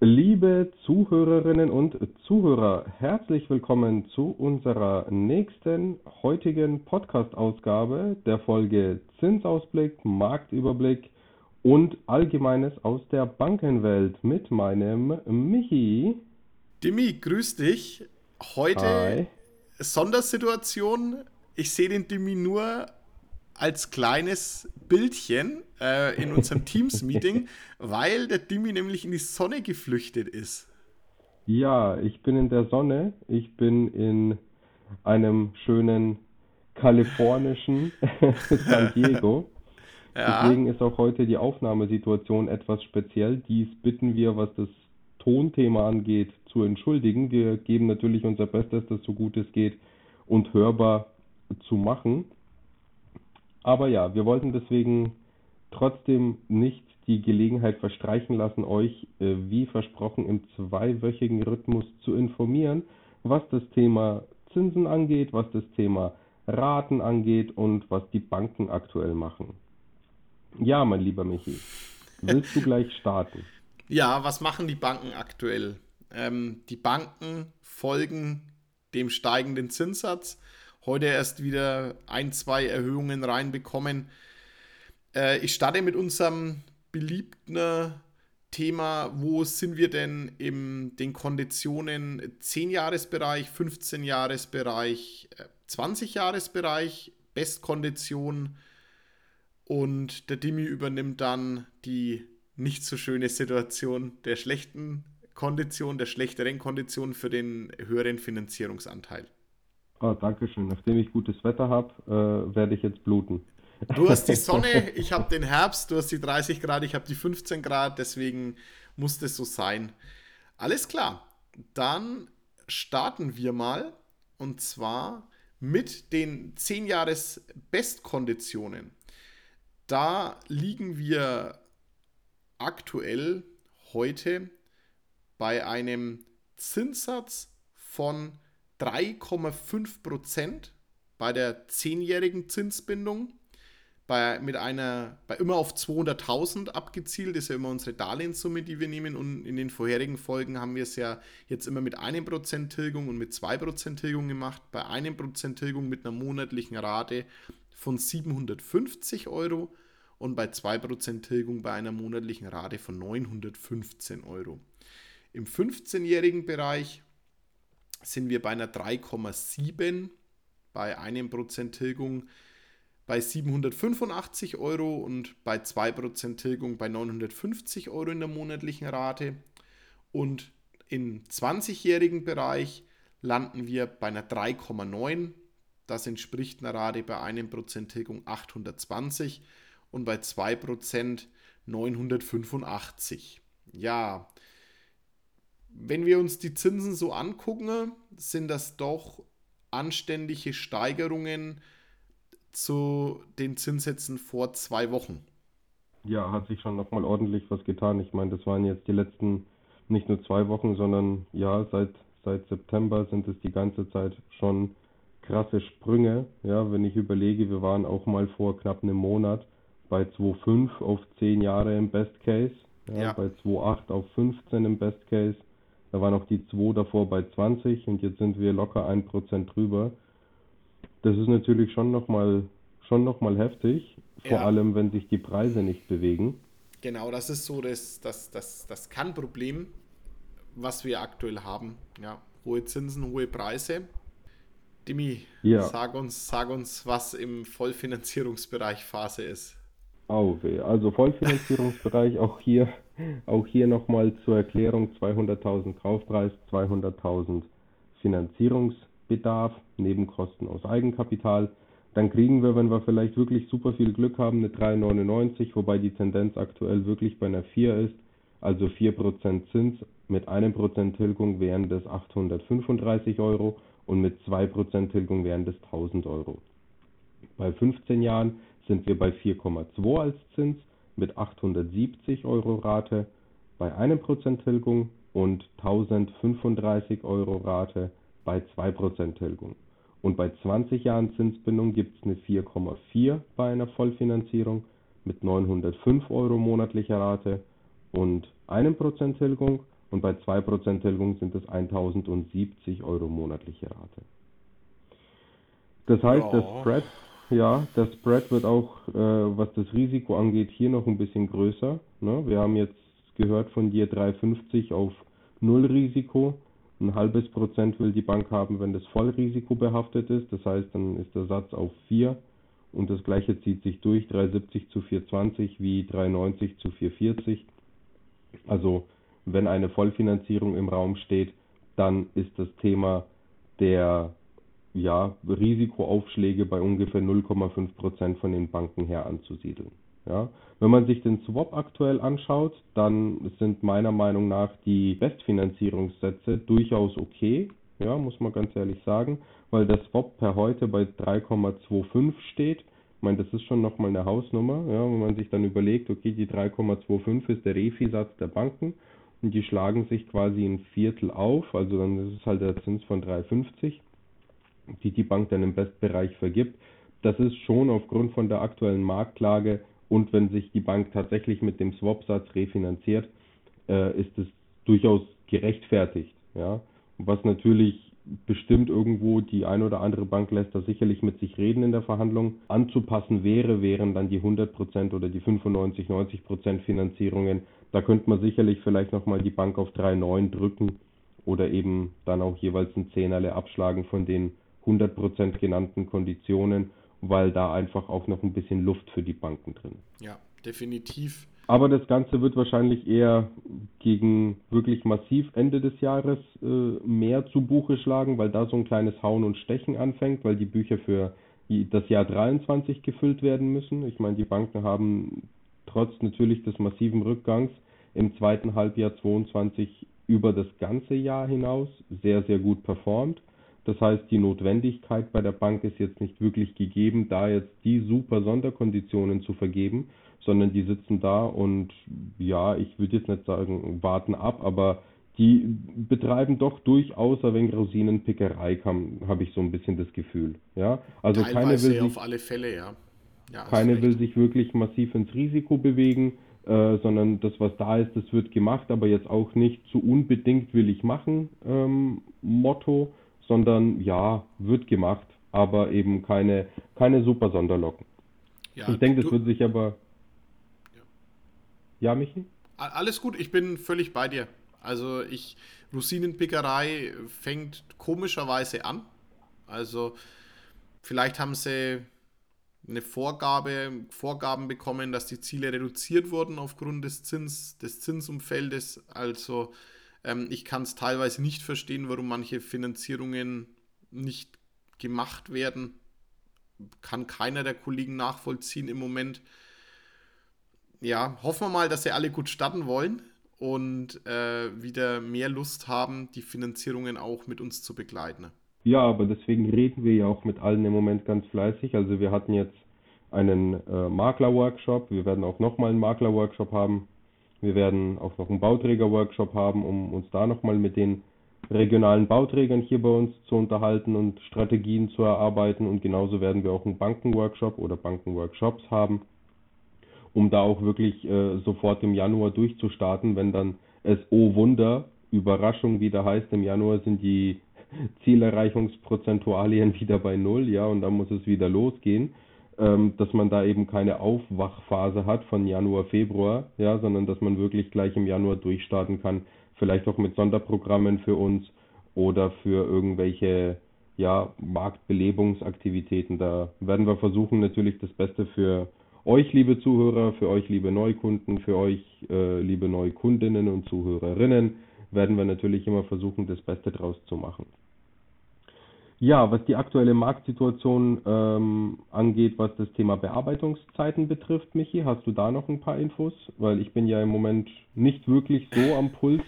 Liebe Zuhörerinnen und Zuhörer, herzlich willkommen zu unserer nächsten heutigen Podcast-Ausgabe der Folge Zinsausblick, Marktüberblick und Allgemeines aus der Bankenwelt mit meinem Michi. Dimi, grüß dich. Heute Hi. Sondersituation. Ich sehe den Dimi nur als kleines Bildchen äh, in unserem Teams-Meeting, weil der Dimi nämlich in die Sonne geflüchtet ist. Ja, ich bin in der Sonne. Ich bin in einem schönen kalifornischen San Diego. Ja. Deswegen ist auch heute die Aufnahmesituation etwas speziell. Dies bitten wir, was das Tonthema angeht, zu entschuldigen. Wir geben natürlich unser Bestes, das so gut es geht und hörbar zu machen. Aber ja, wir wollten deswegen trotzdem nicht die Gelegenheit verstreichen lassen, euch äh, wie versprochen im zweiwöchigen Rhythmus zu informieren, was das Thema Zinsen angeht, was das Thema Raten angeht und was die Banken aktuell machen. Ja, mein lieber Michi, willst du gleich starten? Ja, was machen die Banken aktuell? Ähm, die Banken folgen dem steigenden Zinssatz heute erst wieder ein, zwei Erhöhungen reinbekommen. Äh, ich starte mit unserem beliebten Thema, wo sind wir denn in den Konditionen 10-Jahres-Bereich, 15-Jahres-Bereich, 20-Jahres-Bereich, Bestkondition und der Dimi übernimmt dann die nicht so schöne Situation der schlechten Kondition, der schlechteren Kondition für den höheren Finanzierungsanteil. Oh, danke schön. Nachdem ich gutes Wetter habe, äh, werde ich jetzt bluten. Du hast die Sonne, ich habe den Herbst, du hast die 30 Grad, ich habe die 15 Grad, deswegen muss das so sein. Alles klar, dann starten wir mal und zwar mit den 10 Jahres Bestkonditionen. Da liegen wir aktuell heute bei einem Zinssatz von 3,5 Prozent bei der zehnjährigen Zinsbindung. Bei, mit einer, bei immer auf 200.000 abgezielt, ist ja immer unsere Darlehenssumme, die wir nehmen. Und in den vorherigen Folgen haben wir es ja jetzt immer mit einem Prozent Tilgung und mit zwei Prozent Tilgung gemacht. Bei einem Prozent Tilgung mit einer monatlichen Rate von 750 Euro und bei 2% Tilgung bei einer monatlichen Rate von 915 Euro. Im 15-jährigen Bereich sind wir bei einer 3,7 bei einem Prozent Tilgung bei 785 Euro und bei 2% Tilgung bei 950 Euro in der monatlichen Rate. Und im 20-jährigen Bereich landen wir bei einer 3,9. Das entspricht einer Rate bei einem Prozent Tilgung 820 und bei 2% 985. Ja, wenn wir uns die Zinsen so angucken, sind das doch anständige Steigerungen zu den Zinssätzen vor zwei Wochen. Ja, hat sich schon nochmal ordentlich was getan. Ich meine, das waren jetzt die letzten nicht nur zwei Wochen, sondern ja, seit, seit September sind es die ganze Zeit schon krasse Sprünge. Ja, wenn ich überlege, wir waren auch mal vor knapp einem Monat bei 2,5 auf 10 Jahre im Best Case, ja, ja. bei 2,8 auf 15 im Best Case da waren auch die 2 davor bei 20 und jetzt sind wir locker 1% drüber. Das ist natürlich schon nochmal schon noch mal heftig, vor ja. allem wenn sich die Preise nicht bewegen. Genau, das ist so das, das, das, das Kann-Problem, was wir aktuell haben. Ja, hohe Zinsen, hohe Preise. Dimi, ja. sag, uns, sag uns, was im Vollfinanzierungsbereich Phase ist. Oh, also Vollfinanzierungsbereich, auch hier auch hier nochmal zur Erklärung 200.000 Kaufpreis, 200.000 Finanzierungsbedarf, Nebenkosten aus Eigenkapital. Dann kriegen wir, wenn wir vielleicht wirklich super viel Glück haben, eine 3,99, wobei die Tendenz aktuell wirklich bei einer 4 ist. Also 4% Zins mit 1% Tilgung wären das 835 Euro und mit 2% Tilgung wären das 1000 Euro. Bei 15 Jahren sind wir bei 4,2 als Zins mit 870 Euro Rate bei 1% Tilgung und 1035 Euro Rate bei 2% Tilgung. Und bei 20 Jahren Zinsbindung gibt es eine 4,4 bei einer Vollfinanzierung mit 905 Euro monatlicher Rate und 1% Tilgung und bei 2% Tilgung sind es 1070 Euro monatliche Rate. Das heißt, ja. der Spread, ja, der Spread wird auch, äh, was das Risiko angeht, hier noch ein bisschen größer. Ne? Wir haben jetzt gehört von dir 3,50 auf Nullrisiko. Ein halbes Prozent will die Bank haben, wenn das Vollrisiko behaftet ist. Das heißt, dann ist der Satz auf 4 und das gleiche zieht sich durch, 3,70 zu 4,20 wie 3,90 zu 4,40. Also wenn eine Vollfinanzierung im Raum steht, dann ist das Thema der ja, Risikoaufschläge bei ungefähr 0,5 Prozent von den Banken her anzusiedeln. Ja. Wenn man sich den Swap aktuell anschaut, dann sind meiner Meinung nach die Bestfinanzierungssätze durchaus okay, ja, muss man ganz ehrlich sagen, weil der Swap per heute bei 3,25 steht. Ich meine, das ist schon nochmal eine Hausnummer, ja, wenn man sich dann überlegt, okay, die 3,25 ist der Refi-Satz der Banken und die schlagen sich quasi ein Viertel auf, also dann ist es halt der Zins von 3,50, die die Bank dann im Bestbereich vergibt. Das ist schon aufgrund von der aktuellen Marktlage und wenn sich die Bank tatsächlich mit dem Swap-Satz refinanziert, äh, ist es durchaus gerechtfertigt. Ja? Was natürlich bestimmt irgendwo die ein oder andere Bank lässt da sicherlich mit sich reden in der Verhandlung. Anzupassen wäre, wären dann die 100% oder die 95, 90% Finanzierungen. Da könnte man sicherlich vielleicht nochmal die Bank auf 3,9 drücken oder eben dann auch jeweils ein Zehnerle abschlagen von den 100% genannten Konditionen weil da einfach auch noch ein bisschen Luft für die Banken drin ist. Ja, definitiv. Aber das Ganze wird wahrscheinlich eher gegen wirklich massiv Ende des Jahres äh, mehr zu Buche schlagen, weil da so ein kleines Hauen und Stechen anfängt, weil die Bücher für das Jahr 23 gefüllt werden müssen. Ich meine, die Banken haben trotz natürlich des massiven Rückgangs im zweiten Halbjahr 22 über das ganze Jahr hinaus sehr, sehr gut performt. Das heißt, die Notwendigkeit bei der Bank ist jetzt nicht wirklich gegeben, da jetzt die super Sonderkonditionen zu vergeben, sondern die sitzen da und ja, ich würde jetzt nicht sagen, warten ab, aber die betreiben doch durchaus ein wenig Rosinenpickerei, habe ich so ein bisschen das Gefühl. Ja, also Teilweise keine will sich, auf alle Fälle, ja. ja keine will sich wirklich massiv ins Risiko bewegen, äh, sondern das, was da ist, das wird gemacht, aber jetzt auch nicht zu unbedingt will ich machen ähm, Motto, sondern ja, wird gemacht, aber eben keine, keine super Sonderlocken. Ja, ich denke, das wird sich aber. Ja. ja, Michi? Alles gut, ich bin völlig bei dir. Also ich, Rosinenpickerei fängt komischerweise an. Also vielleicht haben sie eine Vorgabe, Vorgaben bekommen, dass die Ziele reduziert wurden aufgrund des Zins, des Zinsumfeldes. Also ähm, ich kann es teilweise nicht verstehen, warum manche Finanzierungen nicht gemacht werden. Kann keiner der Kollegen nachvollziehen im Moment. Ja, hoffen wir mal, dass sie alle gut starten wollen und äh, wieder mehr Lust haben, die Finanzierungen auch mit uns zu begleiten. Ja, aber deswegen reden wir ja auch mit allen im Moment ganz fleißig. Also wir hatten jetzt einen äh, Makler-Workshop, wir werden auch nochmal einen Makler-Workshop haben wir werden auch noch einen Bauträger-Workshop haben, um uns da nochmal mit den regionalen Bauträgern hier bei uns zu unterhalten und Strategien zu erarbeiten. Und genauso werden wir auch einen Banken-Workshop oder Banken-Workshops haben, um da auch wirklich äh, sofort im Januar durchzustarten, wenn dann es, oh Wunder, Überraschung wieder heißt, im Januar sind die Zielerreichungsprozentualien wieder bei Null, ja, und dann muss es wieder losgehen dass man da eben keine Aufwachphase hat von Januar, Februar, ja, sondern dass man wirklich gleich im Januar durchstarten kann, vielleicht auch mit Sonderprogrammen für uns oder für irgendwelche ja, Marktbelebungsaktivitäten. Da werden wir versuchen, natürlich das Beste für euch, liebe Zuhörer, für euch, liebe Neukunden, für euch, äh, liebe Neukundinnen und Zuhörerinnen, werden wir natürlich immer versuchen, das Beste draus zu machen. Ja, was die aktuelle Marktsituation ähm, angeht, was das Thema Bearbeitungszeiten betrifft, Michi, hast du da noch ein paar Infos? Weil ich bin ja im Moment nicht wirklich so am Puls,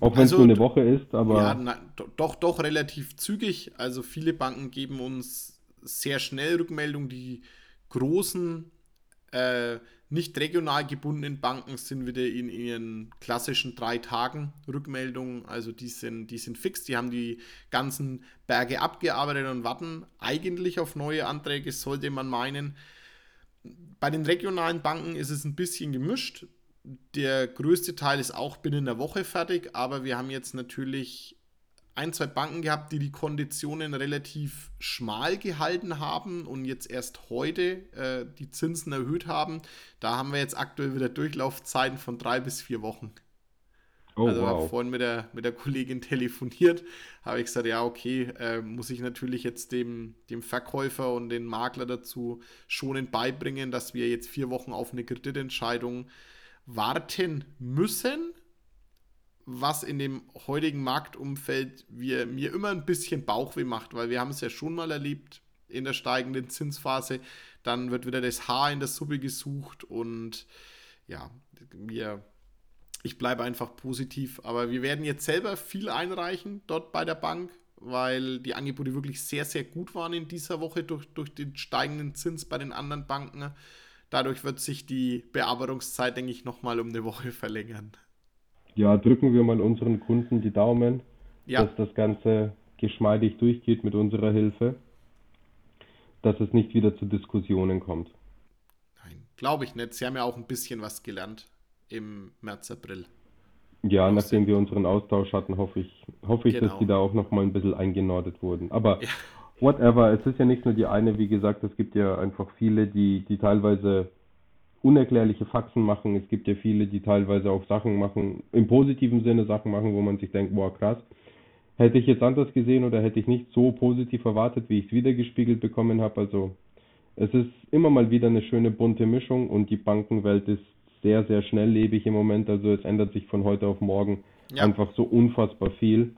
auch wenn es also, nur eine Woche ist, aber. Ja, na, doch, doch relativ zügig. Also viele Banken geben uns sehr schnell Rückmeldung. Die großen äh, nicht regional gebundenen Banken sind wieder in ihren klassischen drei Tagen Rückmeldungen. Also die sind, die sind fix, die haben die ganzen Berge abgearbeitet und warten eigentlich auf neue Anträge, sollte man meinen. Bei den regionalen Banken ist es ein bisschen gemischt. Der größte Teil ist auch binnen der Woche fertig, aber wir haben jetzt natürlich ein, zwei Banken gehabt, die die Konditionen relativ schmal gehalten haben und jetzt erst heute äh, die Zinsen erhöht haben. Da haben wir jetzt aktuell wieder Durchlaufzeiten von drei bis vier Wochen. Oh, also wow. vorhin mit der, mit der Kollegin telefoniert, habe ich gesagt, ja, okay, äh, muss ich natürlich jetzt dem, dem Verkäufer und den Makler dazu schonend beibringen, dass wir jetzt vier Wochen auf eine Kreditentscheidung warten müssen was in dem heutigen Marktumfeld wir, mir immer ein bisschen Bauchweh macht, weil wir haben es ja schon mal erlebt in der steigenden Zinsphase. Dann wird wieder das Haar in der Suppe gesucht und ja, wir, ich bleibe einfach positiv. Aber wir werden jetzt selber viel einreichen dort bei der Bank, weil die Angebote wirklich sehr, sehr gut waren in dieser Woche durch, durch den steigenden Zins bei den anderen Banken. Dadurch wird sich die Bearbeitungszeit, denke ich, nochmal um eine Woche verlängern ja, drücken wir mal unseren Kunden die Daumen, ja. dass das Ganze geschmeidig durchgeht mit unserer Hilfe, dass es nicht wieder zu Diskussionen kommt. Nein, glaube ich nicht. Sie haben ja auch ein bisschen was gelernt im März, April. Ja, auch nachdem wir unseren Austausch hatten, hoffe ich, hoffe ich, genau. dass die da auch nochmal ein bisschen eingenordet wurden. Aber ja. whatever, es ist ja nicht nur die eine, wie gesagt, es gibt ja einfach viele, die, die teilweise unerklärliche Faxen machen. Es gibt ja viele, die teilweise auch Sachen machen, im positiven Sinne Sachen machen, wo man sich denkt, boah, krass. Hätte ich jetzt anders gesehen oder hätte ich nicht so positiv erwartet, wie ich es wiedergespiegelt bekommen habe. Also es ist immer mal wieder eine schöne bunte Mischung und die Bankenwelt ist sehr, sehr schnelllebig im Moment. Also es ändert sich von heute auf morgen ja. einfach so unfassbar viel.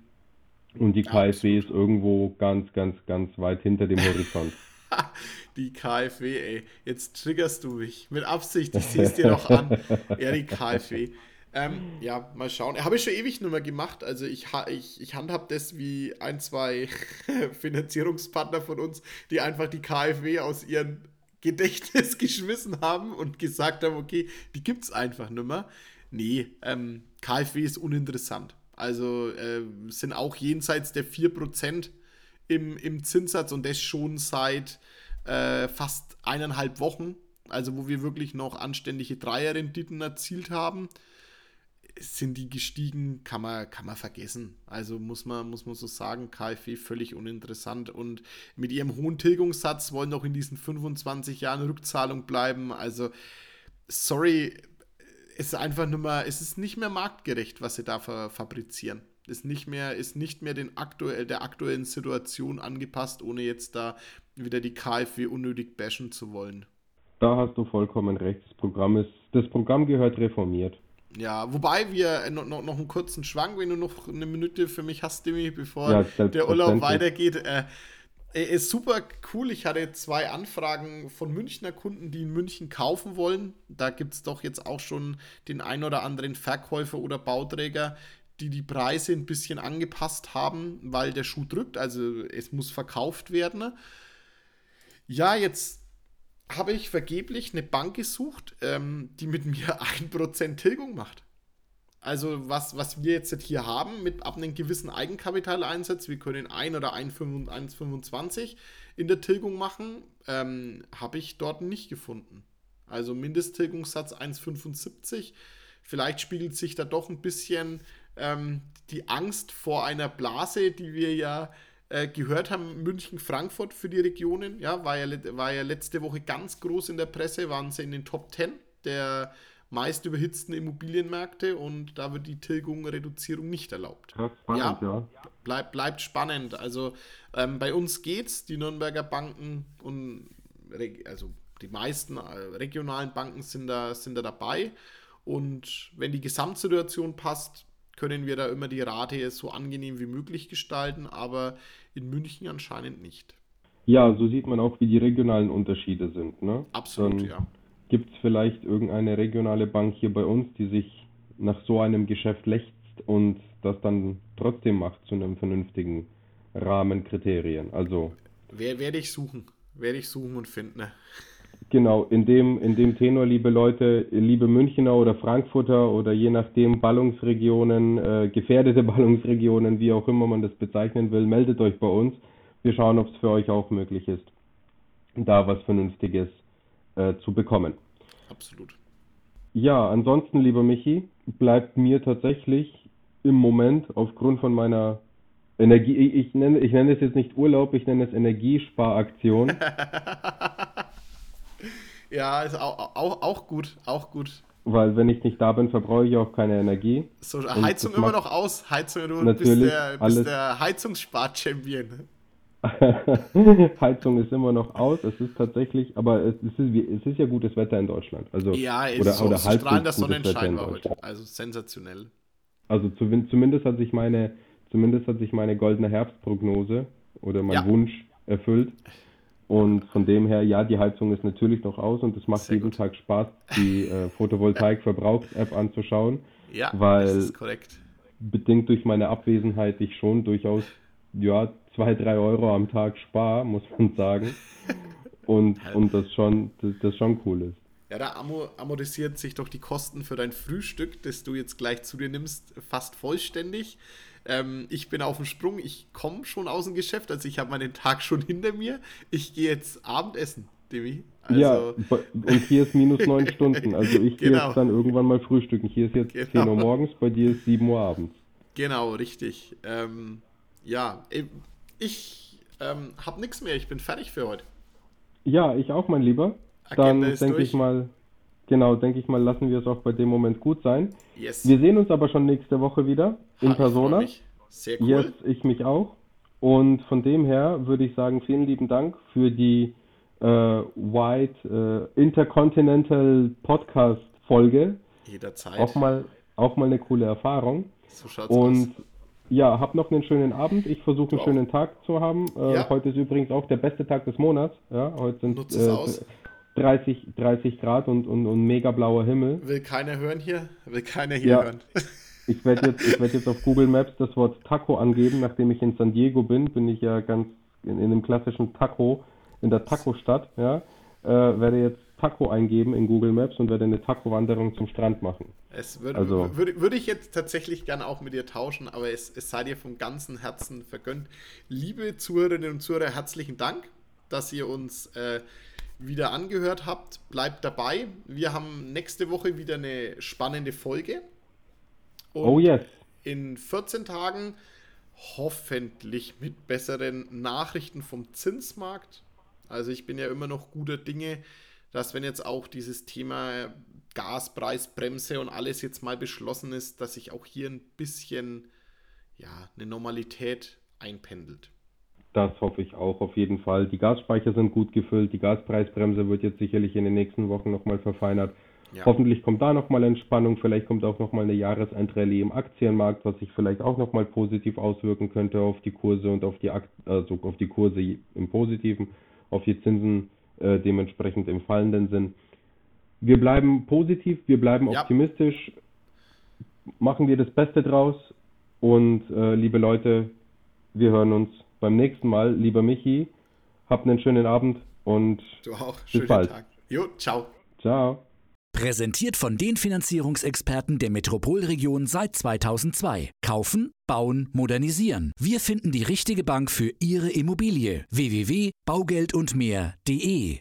Und die KfW ist irgendwo ganz, ganz, ganz weit hinter dem Horizont. die KfW, ey. Jetzt triggerst du mich. Mit Absicht, ich sehe es dir noch an. Ja, die KfW. Ähm, ja, mal schauen. Habe ich schon ewig nur mal gemacht. Also ich, ich, ich handhab das wie ein, zwei Finanzierungspartner von uns, die einfach die KfW aus ihrem Gedächtnis geschmissen haben und gesagt haben, okay, die gibt es einfach nicht mehr. Nee, ähm, KfW ist uninteressant. Also äh, sind auch jenseits der 4% im, im Zinssatz und das schon seit äh, fast eineinhalb Wochen, also wo wir wirklich noch anständige Dreierrenditen erzielt haben, sind die gestiegen, kann man, kann man vergessen. Also muss man, muss man so sagen, KfW völlig uninteressant und mit ihrem hohen Tilgungssatz wollen auch in diesen 25 Jahren Rückzahlung bleiben. Also, sorry, es ist einfach nur mal, es ist nicht mehr marktgerecht, was sie da fabrizieren ist nicht mehr, ist nicht mehr den aktuell, der aktuellen Situation angepasst, ohne jetzt da wieder die KfW unnötig bashen zu wollen. Da hast du vollkommen recht. Das Programm ist, das Programm gehört reformiert. Ja, wobei wir noch, noch, noch einen kurzen Schwank, wenn du noch eine Minute für mich hast, Demi, bevor ja, der Urlaub weitergeht. Äh, ist super cool. Ich hatte zwei Anfragen von Münchner Kunden, die in München kaufen wollen. Da gibt es doch jetzt auch schon den ein oder anderen Verkäufer oder Bauträger, die die Preise ein bisschen angepasst haben, weil der Schuh drückt, also es muss verkauft werden. Ja, jetzt habe ich vergeblich eine Bank gesucht, ähm, die mit mir 1% Tilgung macht. Also was, was wir jetzt hier haben, mit ab einem gewissen Eigenkapitaleinsatz, wir können 1 oder 1,25 in der Tilgung machen, ähm, habe ich dort nicht gefunden. Also Mindesttilgungssatz 1,75. Vielleicht spiegelt sich da doch ein bisschen ähm, die Angst vor einer Blase, die wir ja äh, gehört haben, München-Frankfurt für die Regionen, ja, war ja, war ja letzte Woche ganz groß in der Presse, waren sie in den Top 10 der meist überhitzten Immobilienmärkte und da wird die Tilgung, Reduzierung nicht erlaubt. Ja, spannend, ja. ja. Bleib, bleibt spannend. Also ähm, bei uns geht's, die Nürnberger Banken und also die meisten äh, regionalen Banken sind da, sind da dabei. Und wenn die Gesamtsituation passt, können wir da immer die Rate so angenehm wie möglich gestalten, aber in München anscheinend nicht. Ja, so sieht man auch, wie die regionalen Unterschiede sind. Ne? Absolut, Dann ja. Gibt es vielleicht irgendeine regionale Bank hier bei uns, die sich nach so einem Geschäft lechzt und das dann trotzdem macht zu einem vernünftigen Rahmenkriterien? Also. Wer, werde ich suchen. Werde ich suchen und finden. Genau, in dem, in dem Tenor, liebe Leute, liebe Münchner oder Frankfurter oder je nachdem Ballungsregionen, äh, gefährdete Ballungsregionen, wie auch immer man das bezeichnen will, meldet euch bei uns. Wir schauen, ob es für euch auch möglich ist, da was Vernünftiges äh, zu bekommen. Absolut. Ja, ansonsten, lieber Michi, bleibt mir tatsächlich im Moment aufgrund von meiner Energie, ich, ich nenne, ich nenne es jetzt nicht Urlaub, ich nenne es Energiesparaktion. ja, ist auch, auch, auch gut, auch gut. Weil wenn ich nicht da bin, verbrauche ich auch keine Energie. So, Heizung immer noch aus. Heizung, du bist der, bist der Heizungsspar-Champion. Heizung ist immer noch aus. Es ist tatsächlich, aber es ist, es ist ja gutes Wetter in Deutschland. Also, ja, es oder, ist so, oder strahlender Sonnenschein war heute. Also sensationell. Also zumindest hat sich meine, zumindest hat sich meine goldene Herbstprognose oder mein ja. Wunsch erfüllt. Und von dem her, ja, die Heizung ist natürlich noch aus und es macht Sehr jeden gut. Tag Spaß, die äh, Photovoltaik-Verbrauchs-App anzuschauen. Ja, weil das ist korrekt. Bedingt durch meine Abwesenheit ich schon durchaus ja, zwei, drei Euro am Tag spare, muss man sagen. Und, und das schon, das, das schon cool ist. Ja, da amortisiert sich doch die Kosten für dein Frühstück, das du jetzt gleich zu dir nimmst, fast vollständig. Ähm, ich bin auf dem Sprung, ich komme schon aus dem Geschäft, also ich habe meinen Tag schon hinter mir. Ich gehe jetzt Abendessen, Demi. Also, ja, und hier ist minus neun Stunden. Also ich gehe genau. jetzt dann irgendwann mal frühstücken. Hier ist jetzt genau. 10 Uhr morgens, bei dir ist 7 Uhr abends. Genau, richtig. Ähm, ja, ich ähm, habe nichts mehr. Ich bin fertig für heute. Ja, ich auch, mein Lieber. Dann denke ich mal, genau, denke ich mal, lassen wir es auch bei dem Moment gut sein. Yes. Wir sehen uns aber schon nächste Woche wieder in ha, Persona. Sehr cool. Jetzt ich mich auch. Und von dem her würde ich sagen, vielen lieben Dank für die äh, White äh, Intercontinental Podcast Folge. Jederzeit. Auch mal, auch mal eine coole Erfahrung. So schaut's Und aus. Ja, hab noch einen schönen Abend. Ich versuche einen wow. schönen Tag zu haben. Äh, ja. Heute ist übrigens auch der beste Tag des Monats. Ja, heute sind äh, 30, 30 Grad und, und, und mega blauer Himmel. Will keiner hören hier? Will keiner hier ja. hören? ich werde jetzt, werd jetzt auf Google Maps das Wort Taco angeben. Nachdem ich in San Diego bin, bin ich ja ganz in, in einem klassischen Taco, in der Taco-Stadt. Ja, äh, werde jetzt Taco eingeben in Google Maps und werde eine Taco-Wanderung zum Strand machen. Es würde, also, würde, würde ich jetzt tatsächlich gerne auch mit dir tauschen, aber es, es sei dir vom ganzen Herzen vergönnt. Liebe Zuhörerinnen und Zuhörer, herzlichen Dank, dass ihr uns äh, wieder angehört habt. Bleibt dabei. Wir haben nächste Woche wieder eine spannende Folge. Und oh yes. In 14 Tagen hoffentlich mit besseren Nachrichten vom Zinsmarkt. Also ich bin ja immer noch guter Dinge, dass wenn jetzt auch dieses Thema Gaspreisbremse und alles jetzt mal beschlossen ist, dass sich auch hier ein bisschen ja, eine Normalität einpendelt. Das hoffe ich auch auf jeden Fall. Die Gasspeicher sind gut gefüllt. Die Gaspreisbremse wird jetzt sicherlich in den nächsten Wochen nochmal verfeinert. Ja. Hoffentlich kommt da nochmal Entspannung. Vielleicht kommt auch nochmal eine Jahresendrallye im Aktienmarkt, was sich vielleicht auch nochmal positiv auswirken könnte auf die Kurse und auf die, Akt also auf die Kurse im Positiven, auf die Zinsen äh, dementsprechend im fallenden Sinn. Wir bleiben positiv, wir bleiben ja. optimistisch, machen wir das Beste draus und äh, liebe Leute, wir hören uns beim nächsten Mal. Lieber Michi, habt einen schönen Abend und du auch. bis Schönen bald. Tag. Jo, ciao. Ciao. Präsentiert von den Finanzierungsexperten der Metropolregion seit 2002. Kaufen, bauen, modernisieren. Wir finden die richtige Bank für Ihre Immobilie. www.baugeldundmehr.de